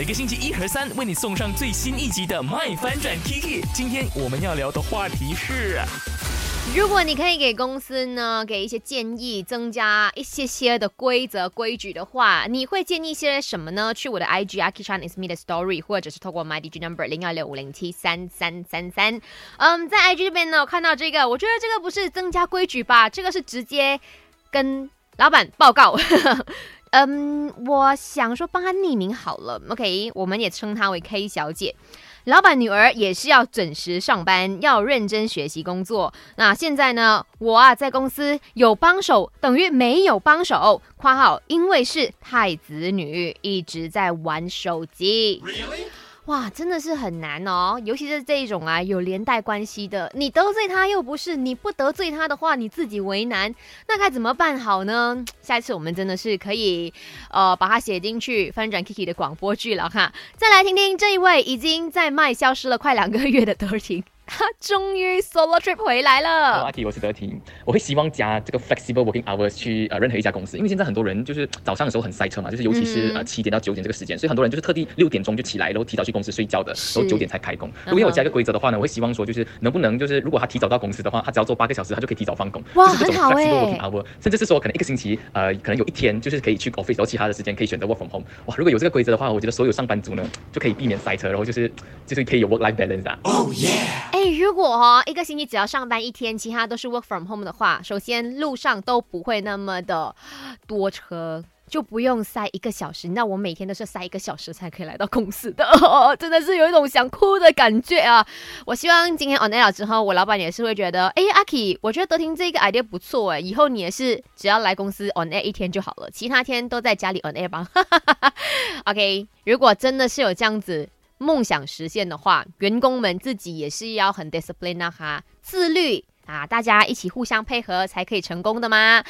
每个星期一和三为你送上最新一集的《麦翻转 Kiki》。今天我们要聊的话题是。如果你可以给公司呢给一些建议，增加一些些的规则规矩的话，你会建议些什么呢？去我的 IG Aki Chan is me 的 story，或者是透过 My DG number 零二六五零七三三三三。嗯，在 IG 这边呢，我看到这个，我觉得这个不是增加规矩吧，这个是直接跟老板报告。嗯，我想说帮他匿名好了，OK，我们也称她为 K 小姐。老板女儿也是要准时上班，要认真学习工作。那现在呢，我啊在公司有帮手，等于没有帮手。括号，因为是太子女，一直在玩手机。哇，真的是很难哦，尤其是这一种啊，有连带关系的，你得罪他又不是，你不得罪他的话，你自己为难，那该怎么办好呢？下一次我们真的是可以，呃，把它写进去翻转 Kiki 的广播剧了哈。再来听听这一位已经在麦消失了快两个月的德婷。他 终于 solo trip 回来了。阿 K，我是德婷，我会希望加这个 flexible working hours 去呃任何一家公司，因为现在很多人就是早上的时候很塞车嘛，就是尤其是呃七点到九点这个时间，所以很多人就是特地六点钟就起来，然后提早去公司睡觉的，然后九点才开工。如果我加一个规则的话呢，我会希望说就是能不能就是如果他提早到公司的话，他只要做八个小时，他就可以提早放工。哇，很好哎。甚至是说可能一个星期呃可能有一天就是可以去 office，然后其他的时间可以选择 work from home。哇，如果有这个规则的话，我觉得所有上班族呢就可以避免塞车，然后就是就是可以有 work life balance 啊。Oh yeah。哎，如果哈。一个星期只要上班一天，其他都是 work from home 的话，首先路上都不会那么的多车，就不用塞一个小时。那我每天都是塞一个小时才可以来到公司的，哦真的是有一种想哭的感觉啊！我希望今天 on air 之后，我老板也是会觉得，哎，阿 K，我觉得德婷这个 idea 不错哎，以后你也是只要来公司 on air 一天就好了，其他天都在家里 on air 吧。OK，如果真的是有这样子。梦想实现的话，员工们自己也是要很 discipline 啊哈，自律啊，大家一起互相配合才可以成功的嘛？